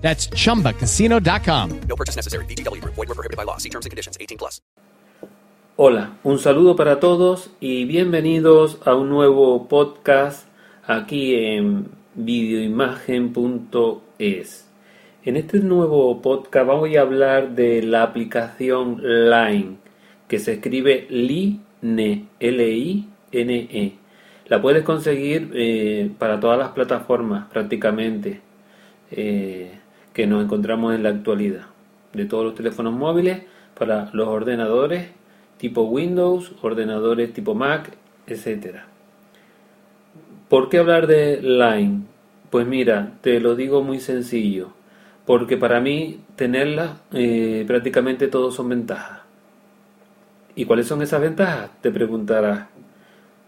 That's chumbacasino.com. No purchase necessary. VGW Group. Void were prohibited by law. See terms and conditions. 18 plus. Hola, un saludo para todos y bienvenidos a un nuevo podcast aquí en videoimagen.es. En este nuevo podcast voy a hablar de la aplicación Line, que se escribe Line, L-I-N-E. La puedes conseguir eh, para todas las plataformas prácticamente eh, que nos encontramos en la actualidad. De todos los teléfonos móviles, para los ordenadores tipo Windows, ordenadores tipo Mac, etc. ¿Por qué hablar de Line? Pues mira, te lo digo muy sencillo, porque para mí tenerla eh, prácticamente todos son ventajas. ¿Y cuáles son esas ventajas? Te preguntarás.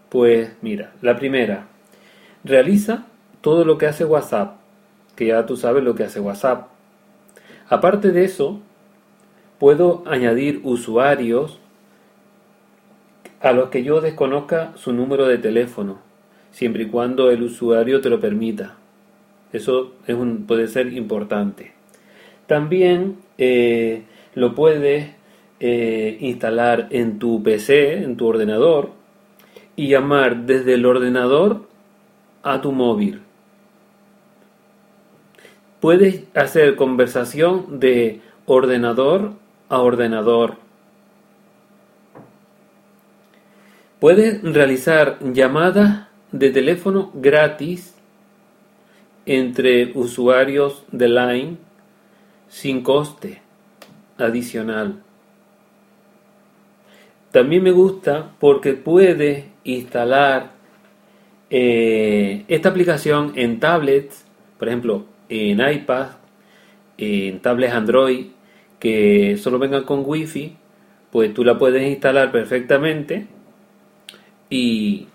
Pues mira, la primera, realiza todo lo que hace WhatsApp, que ya tú sabes lo que hace WhatsApp. Aparte de eso, puedo añadir usuarios a los que yo desconozca su número de teléfono, siempre y cuando el usuario te lo permita. Eso es un, puede ser importante. También eh, lo puedes eh, instalar en tu PC, en tu ordenador, y llamar desde el ordenador a tu móvil. Puedes hacer conversación de ordenador a ordenador. Puedes realizar llamadas de teléfono gratis entre usuarios de Line sin coste adicional. También me gusta porque puedes instalar eh, esta aplicación en tablets, por ejemplo, en iPad, en tablets Android que solo vengan con Wi-Fi, pues tú la puedes instalar perfectamente y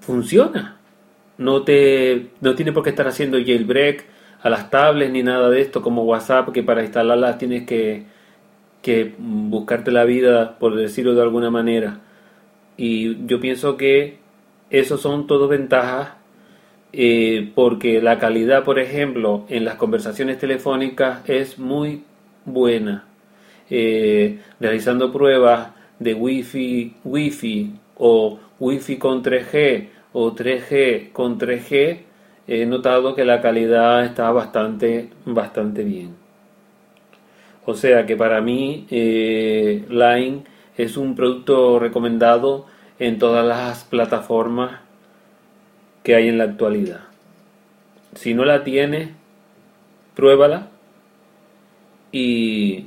funciona. No, te, no tiene por qué estar haciendo jailbreak a las tablets ni nada de esto como WhatsApp, que para instalarlas tienes que, que buscarte la vida, por decirlo de alguna manera. Y yo pienso que eso son todo ventajas eh, porque la calidad, por ejemplo, en las conversaciones telefónicas es muy buena. Eh, realizando pruebas de Wi-Fi, Wi-Fi o Wi-Fi con 3G o 3G con 3G, he notado que la calidad está bastante, bastante bien. O sea que para mí eh, Line es un producto recomendado en todas las plataformas que hay en la actualidad. Si no la tienes, pruébala y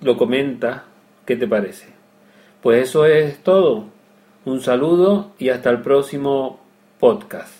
lo comenta qué te parece. Pues eso es todo. Un saludo y hasta el próximo podcast.